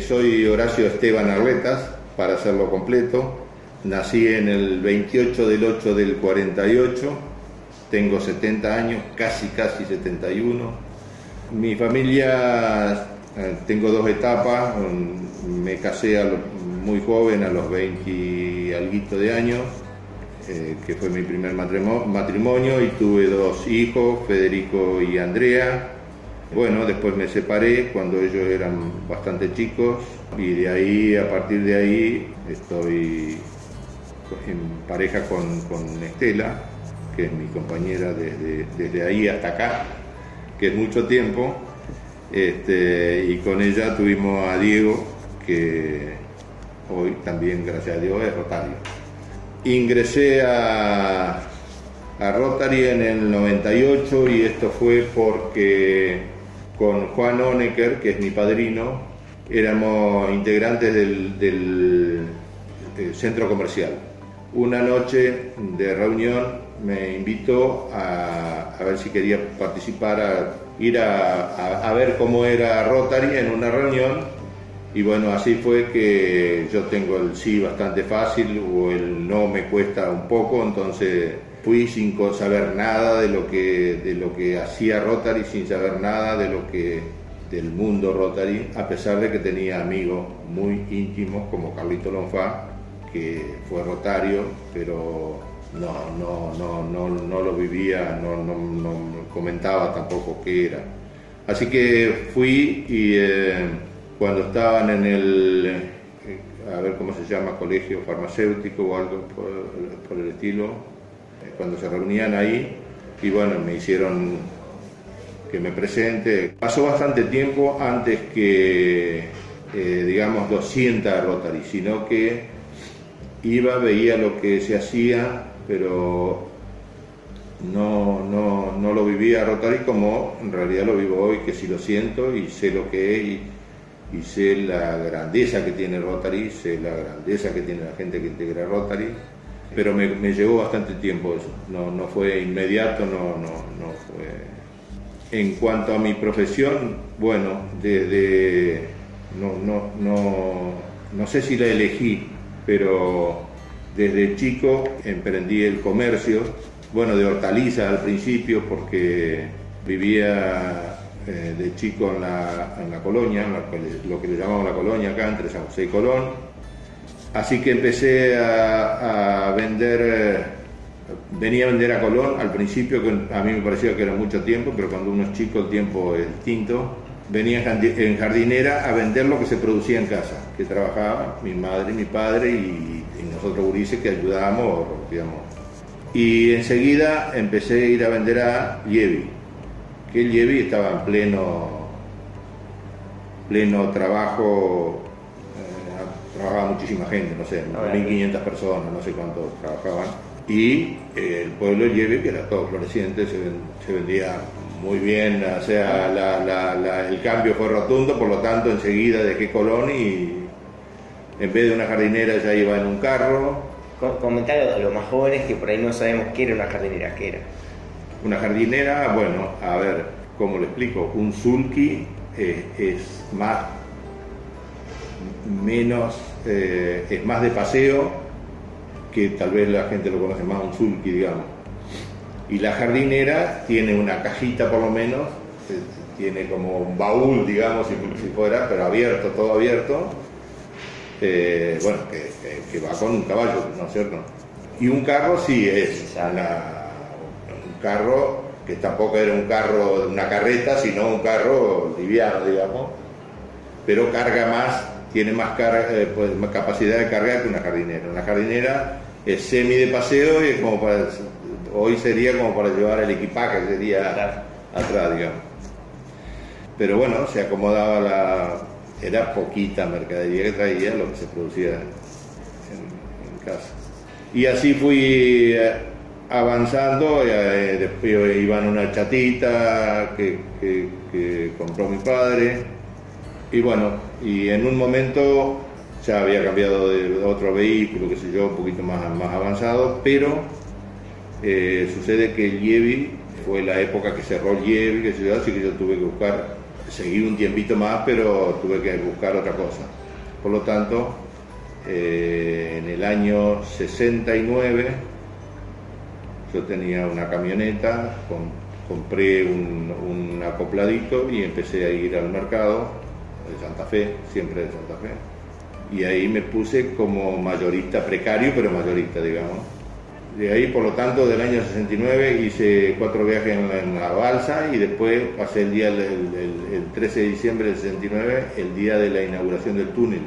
Soy Horacio Esteban Arletas, para hacerlo completo. Nací en el 28 del 8 del 48, tengo 70 años, casi casi 71. Mi familia, eh, tengo dos etapas, me casé muy joven, a los 20 y algo de años, eh, que fue mi primer matrimonio, y tuve dos hijos, Federico y Andrea. Bueno, después me separé cuando ellos eran bastante chicos y de ahí, a partir de ahí, estoy en pareja con, Estela, que es mi compañera desde, desde, ahí hasta acá, que es mucho tiempo. Este, y con ella tuvimos a Diego, que hoy también, gracias a Dios, es Rotario. Ingresé a, a Rotary en el 98 y esto fue porque con Juan Onecker, que es mi padrino, éramos integrantes del, centro comercial. Una noche de reunión me invitó a, ver si quería participar, a ir a ver cómo era Rotary en una reunión y bueno, así fue que yo tengo el sí bastante fácil o el no me cuesta un poco, entonces fui sin saber nada de lo que, de lo que hacía Rotary, sin saber nada de lo que del mundo Rotary, a pesar de que tenía amigos muy íntimos como Carlito Lonfá, que fue rotario, pero no, no, no, no, no lo vivía, no, no, no comentaba tampoco qué era. Así que fui y... Eh, cuando estaban en el, eh, a ver cómo se llama, colegio farmacéutico o algo por, el estilo, cuando se reunían ahí, y bueno, me hicieron que me presente. Pasó bastante tiempo antes que, eh, digamos, 200 Rotary, sino que iba, veía lo que se hacía, pero no, no, no lo vivía Rotary como en realidad lo vivo hoy, que sí lo siento y sé lo que es. Y, y sé la grandeza que tiene Rotary, sé la grandeza que tiene la gente que integra Rotary, pero me, llevó bastante tiempo eso, no, no fue inmediato, no, no, no fue... En cuanto a mi profesión, bueno, desde... No, no, no, no sé si la elegí, pero desde chico emprendí el comercio, bueno, de hortalizas al principio porque vivía eh, de chico en la, en la colonia, lo que le llamamos la colonia acá, entre San José y Colón. Así que empecé a, vender, eh, venía a vender a Colón al principio, que a mí me parecía que era mucho tiempo, pero cuando uno es chico el tiempo es distinto. Venía en jardinera a vender lo que se producía en casa, que trabajaba mi madre mi padre y, nosotros gurises que ayudábamos, digamos. Y enseguida empecé a ir a vender a Lievi que el Yevi estaba en pleno, pleno trabajo, trabajaba muchísima gente, no sé, 1.500 personas, no sé cuántos trabajaban, y eh, el pueblo de que era todo floreciente, se, vendía muy bien, o sea, el cambio fue rotundo, por lo tanto enseguida dejé Colón y en vez de una jardinera ya iba en un carro. Comentar a los más jóvenes que por ahí no sabemos qué era una jardinera, qué era. Una jardinera, bueno, a ver, ¿cómo le explico? Un sulky eh, es más, menos, eh, es más de paseo que tal vez la gente lo conoce más un sulky, digamos. Y la jardinera tiene una cajita por lo menos, eh, tiene como un baúl, digamos, si, fuera, pero abierto, todo abierto. bueno, que, va con un caballo, ¿no es cierto? Y un carro sí es una carro que tampoco era un carro, una carreta, sino un carro liviano, digamos, pero carga más, tiene más, carga, eh, pues, más capacidad de cargar que una jardinera. Una jardinera es semi de paseo y como para, hoy sería como para llevar el equipaje, sería atrás, digamos. Pero bueno, se acomodaba la, era poquita mercadería que traía lo que se producía en casa. Y así fui eh, avanzando, eh, después iban una chatita que, compró mi padre, y bueno, y en un momento ya había cambiado de otro vehículo, qué sé yo, un poquito más, más avanzado, pero eh, sucede que el Yevi fue la época que cerró el Yevi, que así que yo tuve que buscar seguí un tiempito más, pero tuve que buscar otra cosa. Por lo tanto, eh, en el año 69 yo tenía una camioneta, compré un, un, acopladito y empecé a ir al mercado de Santa Fe, siempre de Santa Fe. Y ahí me puse como mayorista precario, pero mayorista, digamos de ahí, por lo tanto, del año 69 hice cuatro viajes en la, balsa y después pasé el día, el, 13 de diciembre del 69, el día de la inauguración del túnel.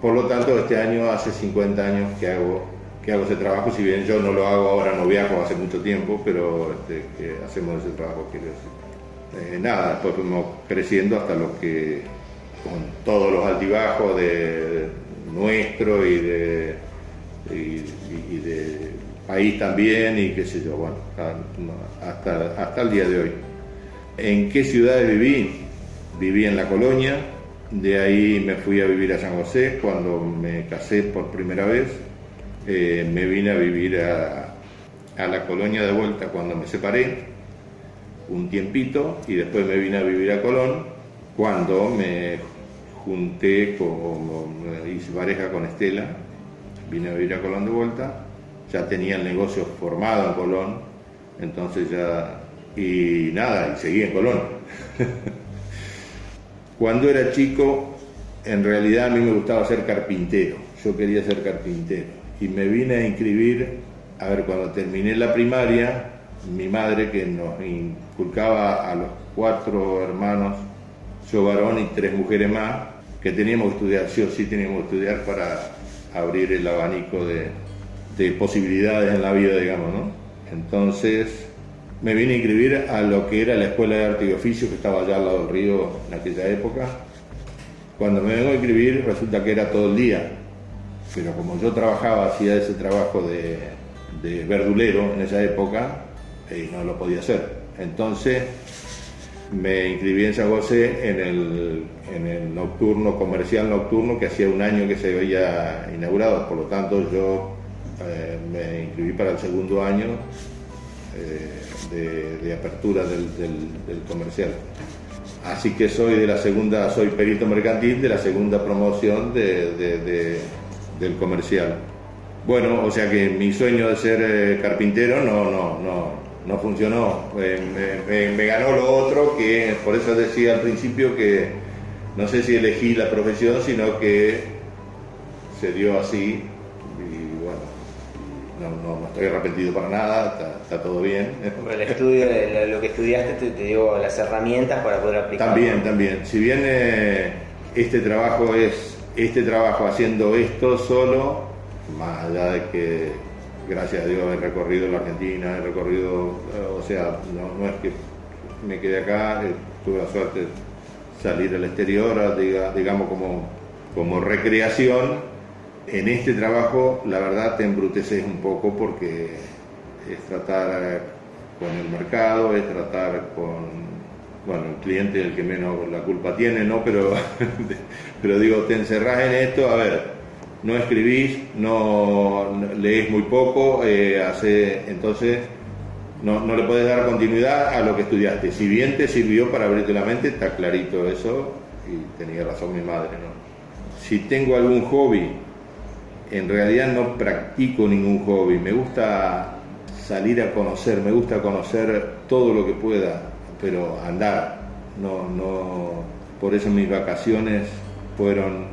Por lo tanto, este año hace 50 años que hago, que hago ese trabajo, si bien yo no lo hago ahora, no viajo hace mucho tiempo, pero este, hacemos ese trabajo, quiero decir. Eh, nada, después fuimos creciendo hasta lo que, con todos los altibajos de, nuestro y de, país también y qué sé yo, bueno, hasta, hasta el día de hoy. ¿En qué ciudades viví? Viví en La Colonia, de ahí me fui a vivir a San José cuando me casé por primera vez, eh, me vine a vivir a, a La Colonia de vuelta cuando me separé, un tiempito, y después me vine a vivir a Colón cuando me junté, con, hice pareja con Estela, vine a vivir a Colón de vuelta ya tenía el negocio formado en Colón, entonces ya, y nada, y seguí en Colón. Cuando era chico, en realidad a mí me gustaba ser carpintero, yo quería ser carpintero, y me vine a inscribir, a ver, cuando terminé la primaria, mi madre que nos inculcaba a los cuatro hermanos, yo varón y tres mujeres más, que teníamos que estudiar, sí o sí teníamos que estudiar para abrir el abanico de, de posibilidades en la vida, digamos, ¿no? Entonces me vine a inscribir a lo que era la Escuela de Arte y Oficio, que estaba allá al lado del río en aquella época. Cuando me vengo a inscribir resulta que era todo el día, pero como yo trabajaba, hacía ese trabajo de, de verdulero en esa época, y no lo podía hacer. Entonces me inscribí en San José en el, nocturno, comercial nocturno, que hacía un año que se había inaugurado, por lo tanto yo eh, me inscribí para el segundo año eh, de, apertura del, comercial. Así que soy de la segunda, soy perito mercantil de la segunda promoción del comercial. Bueno, o sea que mi sueño de ser eh, carpintero no, no, no, no funcionó. me, ganó lo otro, que por eso decía al principio que no sé si elegí la profesión, sino que se dio así no, estoy arrepentido para nada, está, todo bien. el estudio, lo que estudiaste te, dio las herramientas para poder aplicarlo. También, también. Si bien eh, este trabajo es, este trabajo haciendo esto solo, más allá de que, gracias a Dios, he recorrido la Argentina, he recorrido, eh, o sea, no, es que me quedé acá, eh, tuve la suerte de salir al exterior, digamos, como, como recreación en este trabajo, la verdad, te embruteces un poco porque es tratar con el mercado, es tratar con, bueno, el cliente el que menos la culpa tiene, ¿no? Pero, pero digo, te encerrás en esto, a ver, no escribís, no lees muy poco, eh, hace, entonces no, no, le puedes dar continuidad a lo que estudiaste. Si bien te sirvió para abrirte la mente, está clarito eso, y tenía razón mi madre, ¿no? Si tengo algún hobby en realidad no practico ningún hobby, me gusta salir a conocer, me gusta conocer todo lo que pueda, pero andar, no, no, por eso mis vacaciones fueron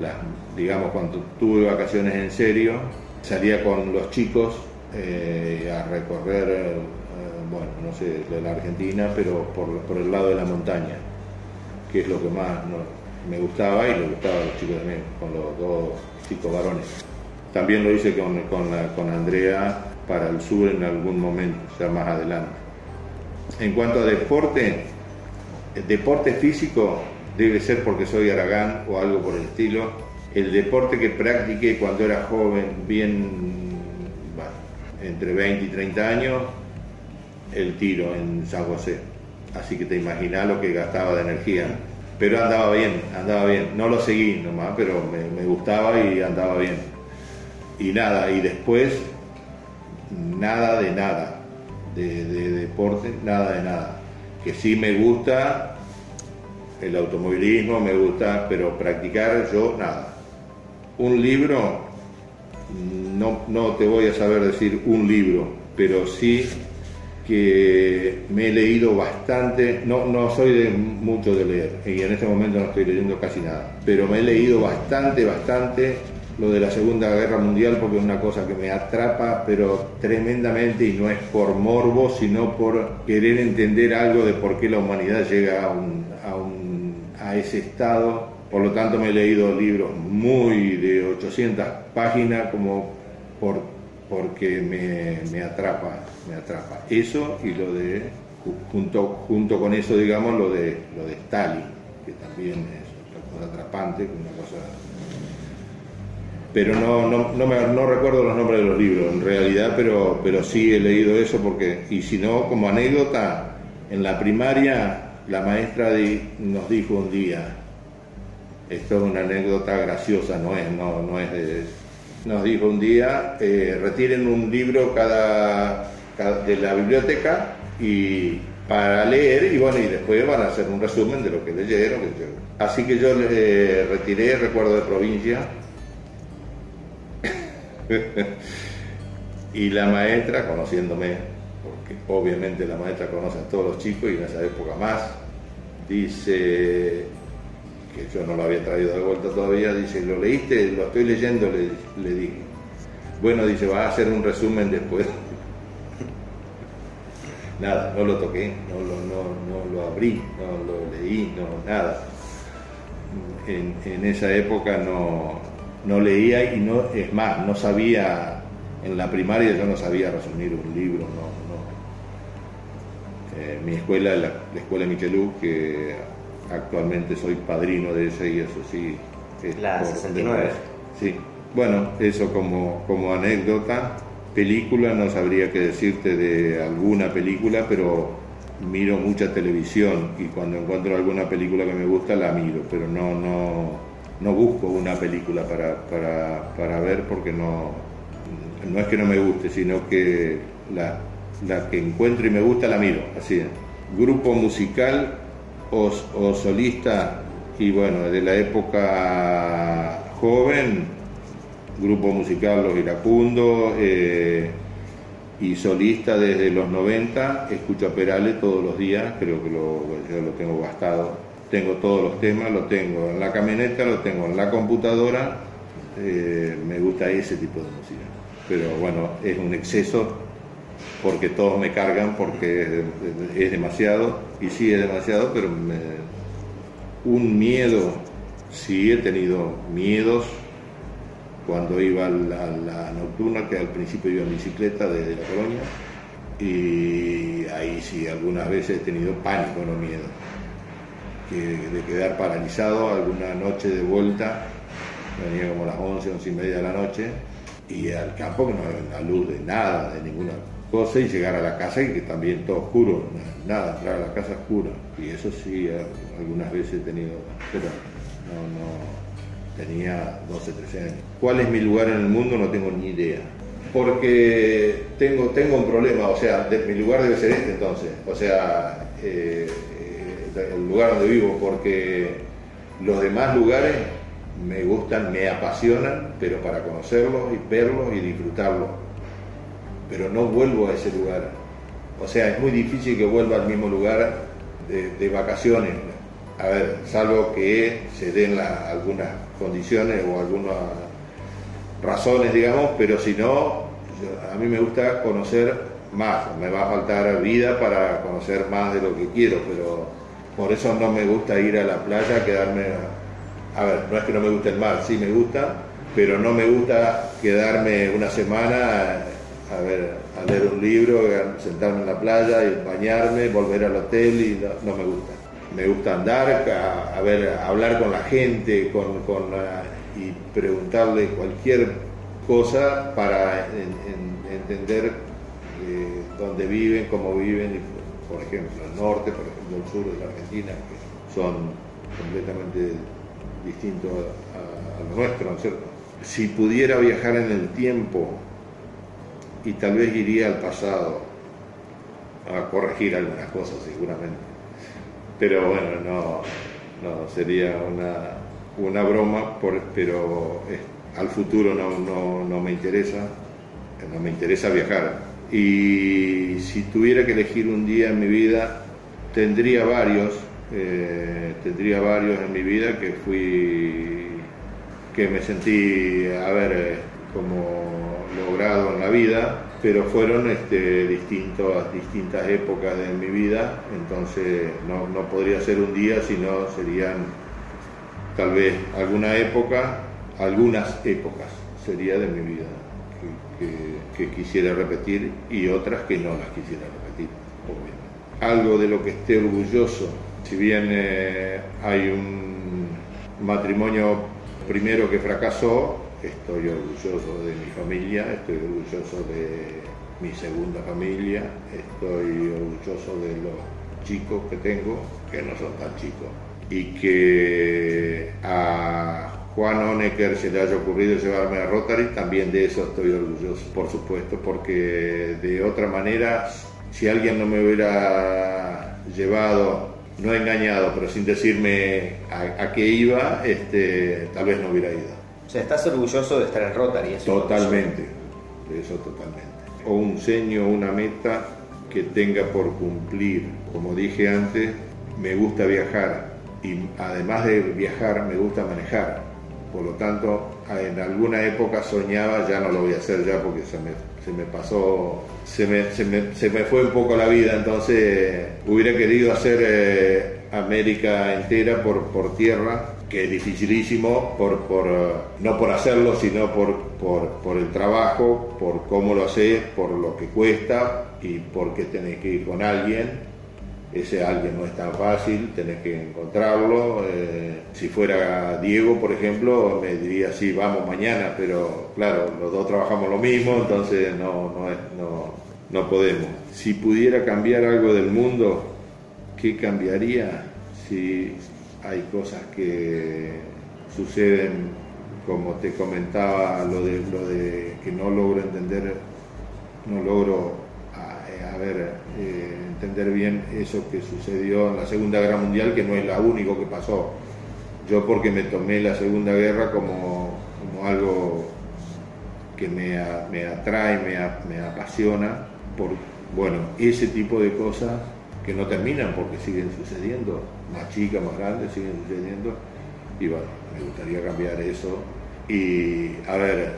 las, digamos, cuando tuve vacaciones en serio, salía con los chicos eh, a recorrer, eh, bueno, no sé, la Argentina, pero por, el lado de la montaña, que es lo que más me gustaba y le gustaba a los chicos también, con los dos chicos varones. También lo hice con, con, Andrea para el sur en algún momento, ya más adelante. En cuanto a deporte, el deporte físico debe ser porque soy aragán o algo por el estilo. El deporte que practiqué cuando era joven, bien entre 20 y 30 años, el tiro en San José. Así que te imaginas lo que gastaba de energía pero andaba bien, andaba bien. No lo seguí nomás, pero me, gustaba y andaba bien. Y nada, y después nada de nada, de, deporte, nada de nada. Que sí me gusta el automovilismo me gusta, pero practicar yo nada. Un libro, no, no te voy a saber decir un libro, pero sí que me he leído bastante, no, no soy de mucho de leer y en este momento no estoy leyendo casi nada, pero me he leído bastante, bastante lo de la Segunda Guerra Mundial porque es una cosa que me atrapa pero tremendamente y no es por morbo sino por querer entender algo de por qué la humanidad llega a, a ese estado. Por lo tanto me he leído libros muy de 800 páginas como por, porque me, me atrapa, me atrapa. Eso y lo de, junto, junto con eso digamos, lo de, lo de Stalin, que también es otra cosa atrapante, una cosa pero no, no, no, me, no, recuerdo los nombres de los libros en realidad, pero, pero sí he leído eso porque, y si no, como anécdota, en la primaria la maestra nos dijo un día, esto es una anécdota graciosa, no es, no, no es de, nos dijo un día, eh, retiren un libro cada, de la biblioteca y para leer y bueno, y después van a hacer un resumen de lo que leyeron. Así que yo le retiré Recuerdo de Provincia y la maestra, conociéndome, porque obviamente la maestra conoce a todos los chicos y en esa época más, dice que yo no lo había traído de vuelta todavía, dice, ¿lo leíste? Lo estoy leyendo, le, dije. Bueno, dice, va a hacer un resumen después. nada, no lo toqué, no lo, no, lo abrí, no lo leí, no, nada. En, en esa época no, no leía y no, es más, no sabía, en la primaria yo no sabía resumir un libro, no, no. Eh, mi escuela, la, la escuela Michelú, que actualmente soy padrino de ella y eso sí. la 69. sí, bueno, eso como, como anécdota. Película, no sabría qué decirte de alguna película, pero miro mucha televisión y cuando encuentro alguna película que me gusta la miro, pero no, no, no busco una película para, ver porque no, no es que no me guste, sino que la, que encuentro y me gusta la miro, así es. Grupo musical o, solista, y bueno, de la época joven, grupo musical Los Iracundos, eh, y solista desde los 90, escucho a Perales todos los días, creo que lo, yo lo tengo gastado tengo todos los temas, lo tengo en la camioneta, lo tengo en la computadora, eh, me gusta ese tipo de música. Pero bueno, es un exceso porque todos me cargan, porque es, demasiado, y sí es demasiado, pero un miedo, sí he tenido miedos cuando iba a la, la, nocturna, que al principio iba en bicicleta desde la colonia, y ahí sí algunas veces he tenido pánico, no miedo. De quedar paralizado alguna noche de vuelta, venía como las 11, 11 y media de la noche, y al campo que no había una luz de nada, de ninguna y llegar a la casa y que también todo oscuro, nada, entrar a la casa oscura. Y eso sí, algunas veces he tenido, pero no, tenía 12, 13 años. ¿Cuál es mi lugar en el mundo? No tengo ni idea. Porque tengo, tengo un problema, o sea, mi lugar debe ser este entonces. O sea, eh, el lugar donde vivo, porque los demás lugares me gustan, me apasionan, pero para conocerlos y verlos y disfrutarlos. Pero no vuelvo a ese lugar. O sea, es muy difícil que vuelva al mismo lugar de, vacaciones. A ver, salvo que se den algunas condiciones o algunas razones, digamos, pero si no, a mí me gusta conocer más. Me va a faltar vida para conocer más de lo que quiero, pero por eso no me gusta ir a la playa, quedarme... A ver, no es que no me guste el mar, sí me gusta, pero no me gusta quedarme una semana a, ver, a leer un libro, sentarme en la playa y bañarme, volver al hotel y no, me gusta. Me gusta andar, a, ver, hablar con la gente con, y preguntarle cualquier cosa para entender eh, dónde viven, cómo viven por ejemplo, el norte, por ejemplo, el sur de la Argentina, que son completamente distintos a, lo nuestro, ¿no es cierto? Si pudiera viajar en el tiempo y tal vez iría al pasado a corregir algunas cosas seguramente, pero bueno, no, no, sería una, una broma, por, pero al futuro no, no, no me interesa, no me interesa viajar. Y si tuviera que elegir un día en mi vida, tendría varios, eh, tendría varios en mi vida que fui, que me sentí, a ver, eh, como logrado en la vida, pero fueron este, distintos, distintas épocas de mi vida, entonces no, no podría ser un día, sino serían tal vez alguna época, algunas épocas sería de mi vida que, quisiera repetir y otras que no las quisiera repetir, Algo de lo que esté orgulloso, si bien eh, hay un matrimonio primero que fracasó, estoy orgulloso de mi familia, estoy orgulloso de mi segunda familia, estoy orgulloso de los chicos que tengo, que no son tan chicos, y que a Juan Honecker se le haya ocurrido llevarme a Rotary, también de eso estoy orgulloso, por supuesto, porque de otra manera, si alguien no me hubiera llevado, no engañado, pero sin decirme a, qué iba, este, tal vez no hubiera ido. O sea, estás orgulloso de estar en Rotary. totalmente, de eso totalmente. O un sueño, una meta que tenga por cumplir. Como dije antes, me gusta viajar y además de viajar me gusta manejar por lo tanto, en alguna época soñaba, ya no lo voy a hacer ya porque se me, se me pasó, se me, se, me, se me, fue un poco la vida, entonces hubiera querido hacer eh, América entera por, por tierra, que es dificilísimo, por, por, no por hacerlo, sino por, por, por el trabajo, por cómo lo haces, por lo que cuesta y porque tenés que ir con alguien ese alguien no es tan fácil, tenés que encontrarlo. Eh, si fuera Diego, por ejemplo, me diría, sí, vamos mañana, pero claro, los dos trabajamos lo mismo, entonces no, no, no, no podemos. Si pudiera cambiar algo del mundo, ¿qué cambiaría? Si hay cosas que suceden, como te comentaba, lo de, lo de que no logro entender, no logro a ver, eh, entender bien eso que sucedió en la Segunda Guerra Mundial, que no es la único que pasó. Yo porque me tomé la Segunda Guerra como, como algo que me, me atrae, me, me, apasiona, por bueno, ese tipo de cosas que no terminan porque siguen sucediendo, más chicas, más grandes, siguen sucediendo, y bueno, me gustaría cambiar eso. Y a ver,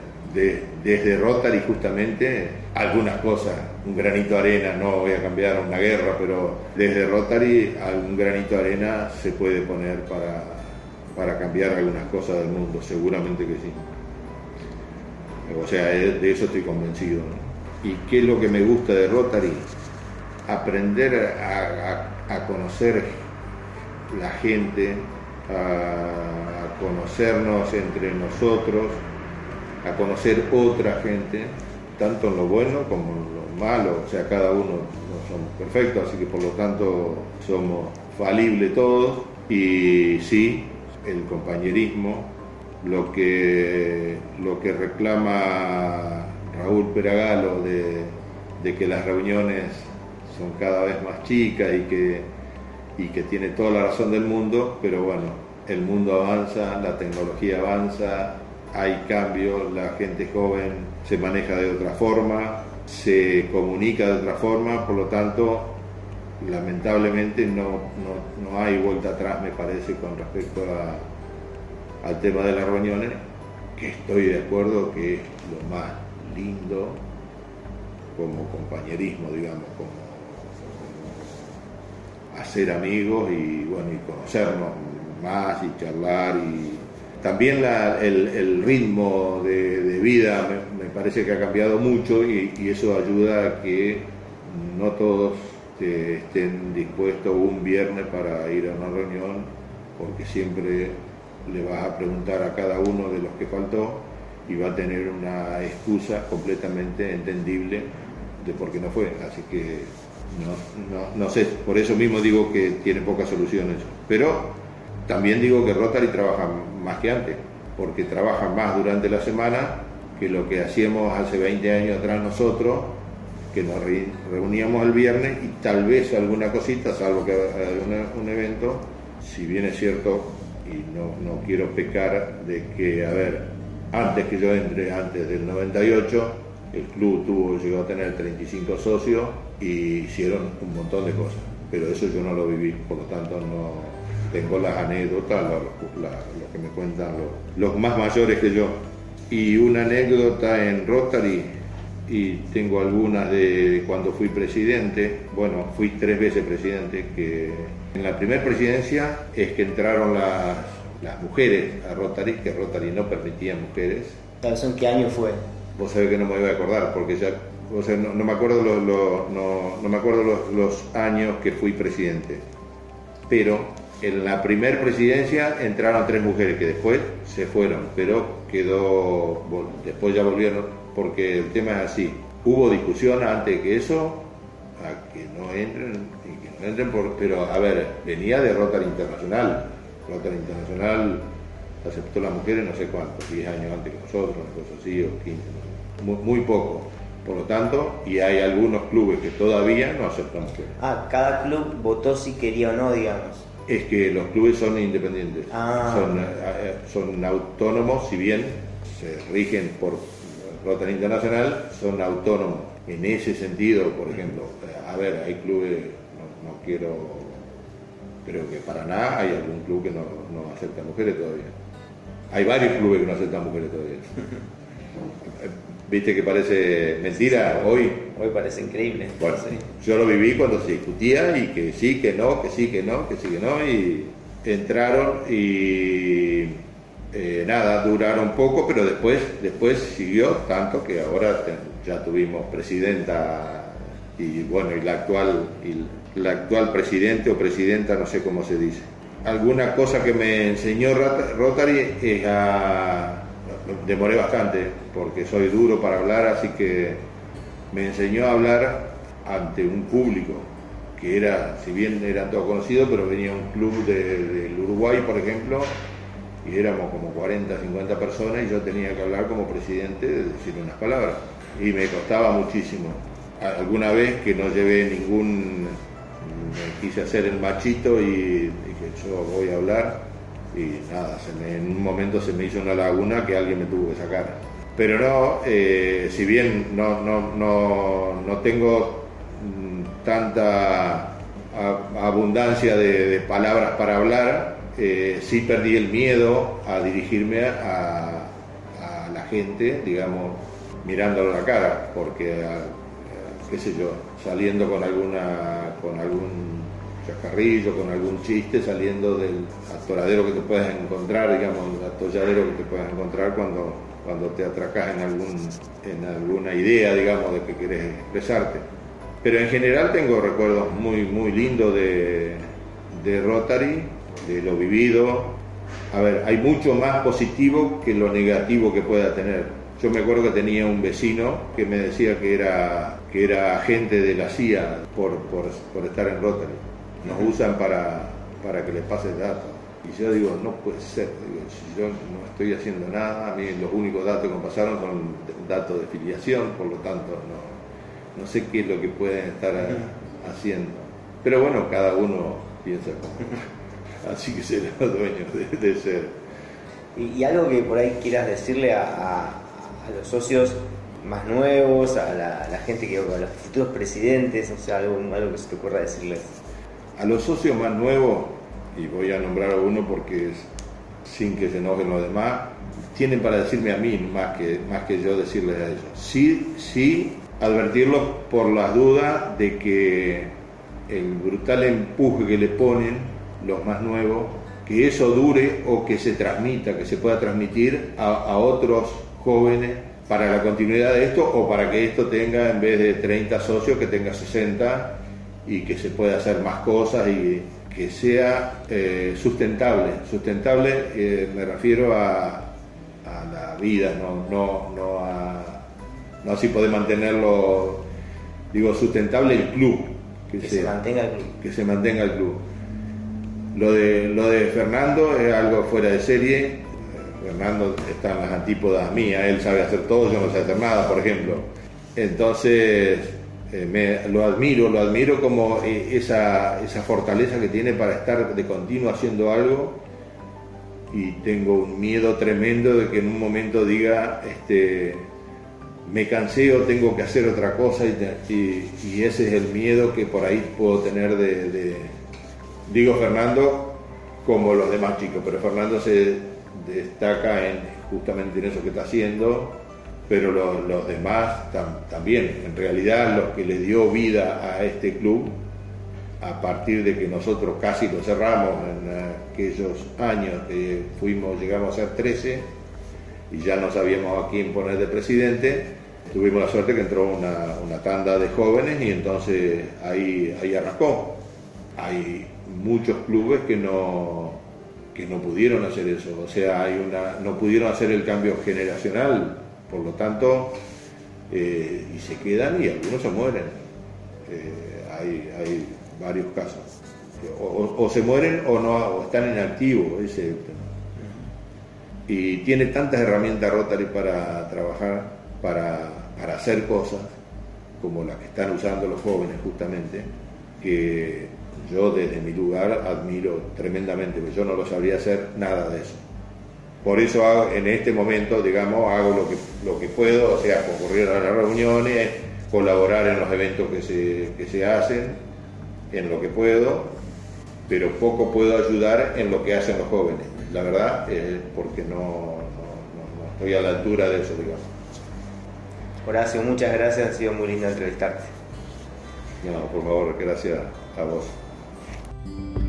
desde Rotary justamente algunas cosas, un granito de arena, no voy a cambiar una guerra, pero desde Rotary algún granito de arena se puede poner para, para cambiar algunas cosas del mundo, seguramente que sí. O sea, de eso estoy convencido. ¿Y qué es lo que me gusta de Rotary? Aprender a, conocer la gente, a conocernos entre nosotros, a conocer otra gente, tanto en lo bueno como en lo malo, o sea, cada uno no somos perfectos, así que por lo tanto somos falibles todos, y sí, el compañerismo, lo que, lo que reclama Raúl Peragalo de, de que las reuniones son cada vez más chicas y que, y que tiene toda la razón del mundo, pero bueno, el mundo avanza, la tecnología avanza, hay cambios, la gente joven se maneja de otra forma, se comunica de otra forma, por lo tanto, lamentablemente no, no, hay vuelta atrás, me parece, con respecto al tema de las reuniones, que estoy de acuerdo que es lo más lindo como compañerismo, digamos, hacer amigos y bueno, y conocernos más y charlar y también el, ritmo de, vida me, parece que ha cambiado mucho y, eso ayuda a que no todos estén dispuestos un viernes para ir a una reunión, porque siempre le vas a preguntar a cada uno de los que faltó y va a tener una excusa completamente entendible de por qué no fue. Así que no, no sé, por eso mismo digo que tiene pocas soluciones. Pero también digo que Rotary trabaja más que antes, porque trabaja más durante la semana que lo que hacíamos hace 20 años atrás nosotros, que nos reuníamos el viernes y tal vez alguna cosita, salvo que haya un evento, si bien es cierto, y no, no quiero pecar de que, a ver, antes que yo entre, antes del 98, el club tuvo, llegó a tener 35 socios y hicieron un montón de cosas, pero eso yo no lo viví, por lo tanto no tengo las anécdotas, lo, que me cuentan los, los más mayores que yo. Y una anécdota en Rotary, y tengo algunas de cuando fui presidente, bueno, fui tres veces presidente, que en la primera presidencia es que entraron las, las mujeres a Rotary, que Rotary no permitía mujeres. ¿En qué año fue? Vos sabés que no me voy a acordar, porque ya, o sea, no, me acuerdo, los, no, no, me acuerdo los, los años que fui presidente, pero en la primera presidencia entraron tres mujeres que después se fueron, pero quedó, después ya volvieron, porque el tema es así. Hubo discusión antes que eso, a que no entren, y que no entren pero a ver, venía de Rotary Internacional. Rotary Internacional aceptó las mujeres no sé cuántos, 10 años antes que nosotros, una cosa así, o 15, muy, muy poco. Por lo tanto, y hay algunos clubes que todavía no aceptan mujeres. Ah, cada club votó si quería o no, digamos. Es que los clubes son independientes, Ah. son, eh, son autónomos, si bien se rigen por Rotary Internacional, son autónomos. En ese sentido, por ejemplo, eh, a ver, hay clubes, no, no quiero, creo que para nada hay algún club que no, no acepta mujeres todavía. Hay varios clubes que no aceptan mujeres todavía. ¿Viste que parece mentira hoy? Hoy parece increíble. Bueno, Sí. yo lo viví cuando se discutía y que sí, que no, que sí, que no, que sí, que no, y entraron y eh, nada, duraron poco, pero después, después siguió tanto que ahora te- ya tuvimos presidenta y bueno, y la actual, y la actual presidente o presidenta, no sé cómo se dice. Alguna cosa que me enseñó Rot- Rotary es a... Demoré bastante porque soy duro para hablar, así que me enseñó a hablar ante un público que era, si bien era todo conocido, pero venía un club de- del Uruguay, por ejemplo, y éramos como 40, 50 personas y yo tenía que hablar como presidente, de decir unas palabras. Y me costaba muchísimo. Alguna vez que no llevé ningún, me quise hacer el machito y dije yo voy a hablar y nada, en un momento se me hizo una laguna que alguien me tuvo que sacar. Pero no, eh, si bien no, no, no, no tengo mm, tanta abundancia de, palabras para hablar, eh, sí perdí el miedo a dirigirme a, la gente, digamos, mirándolo a la cara, porque, qué sé yo, saliendo con alguna, con algún chascarrillo, con algún chiste, saliendo del atoradero que te puedas encontrar, digamos, el atolladero que te puedas encontrar cuando, cuando te atracas en, algún, en alguna idea, digamos, de que querés expresarte. Pero en general tengo recuerdos muy, muy lindos de, de Rotary, de lo vivido. A ver, hay mucho más positivo que lo negativo que pueda tener. Yo me acuerdo que tenía un vecino que me decía que era, que era agente de la CIA por, por, por estar en Rotary. Nos usan para, para que les pase datos. Y yo digo, no puede ser, digo, si yo no estoy haciendo nada, a mí los únicos datos que me pasaron son datos de filiación, por lo tanto no, no sé qué es lo que pueden estar haciendo. Pero bueno, cada uno piensa como. Así que será dueño de, de ser. Y, y algo que por ahí quieras decirle a, a- a los socios más nuevos, a la, a la gente que, a los futuros presidentes, o sea, algo, algo que se te ocurra decirles. A los socios más nuevos, y voy a nombrar a uno porque es, sin que se enojen los demás, tienen para decirme a mí más que, más que yo decirles a ellos. Sí, sí, advertirlos por las dudas de que el brutal empuje que le ponen los más nuevos, que eso dure o que se transmita, que se pueda transmitir a, otros jóvenes para la continuidad de esto o para que esto tenga en vez de 30 socios que tenga 60 y que se pueda hacer más cosas y que sea eh, sustentable. Sustentable eh, me refiero a, a la vida, no, no, no a no así poder mantenerlo, digo, sustentable el club. Que se mantenga el club. que se mantenga el club. Lo de, lo de Fernando es algo fuera de serie. Eh, Fernando está en las antípodas mías, él sabe hacer todo, yo no sé hacer nada, por ejemplo. Entonces, me, lo admiro, lo admiro como esa, esa fortaleza que tiene para estar de continuo haciendo algo. Y tengo un miedo tremendo de que en un momento diga, este, me cansé o tengo que hacer otra cosa y, ese es el miedo que por ahí puedo tener de, digo Fernando como los demás chicos, pero Fernando se destaca en, justamente en eso que está haciendo, pero los, demás también, en realidad los que le dio vida a este club, a partir de que nosotros casi lo cerramos en aquellos años que fuimos, llegamos a ser 13 y ya no sabíamos a quién poner de presidente, tuvimos la suerte que entró una, tanda de jóvenes y entonces ahí, ahí arrancó. Hay muchos clubes que no, que no pudieron hacer eso, o sea, hay una, no pudieron hacer el cambio generacional, por lo tanto, eh, y se quedan y algunos se mueren. Eh, hay, varios casos. O, se mueren o no o están inactivos. Ese, y tiene tantas herramientas Rotary para trabajar, para, para hacer cosas, como las que están usando los jóvenes justamente, que yo desde mi lugar admiro tremendamente, porque yo no lo sabría hacer nada de eso. Por eso en este momento, digamos, hago lo que, lo que puedo, o sea, concurrir a las reuniones, colaborar en los eventos que se, que se hacen, en lo que puedo, pero poco puedo ayudar en lo que hacen los jóvenes. La verdad, es porque no, estoy a la altura de eso, digamos. Horacio, muchas gracias, ha sido muy lindo entrevistarte. No, por favor, gracias a vos.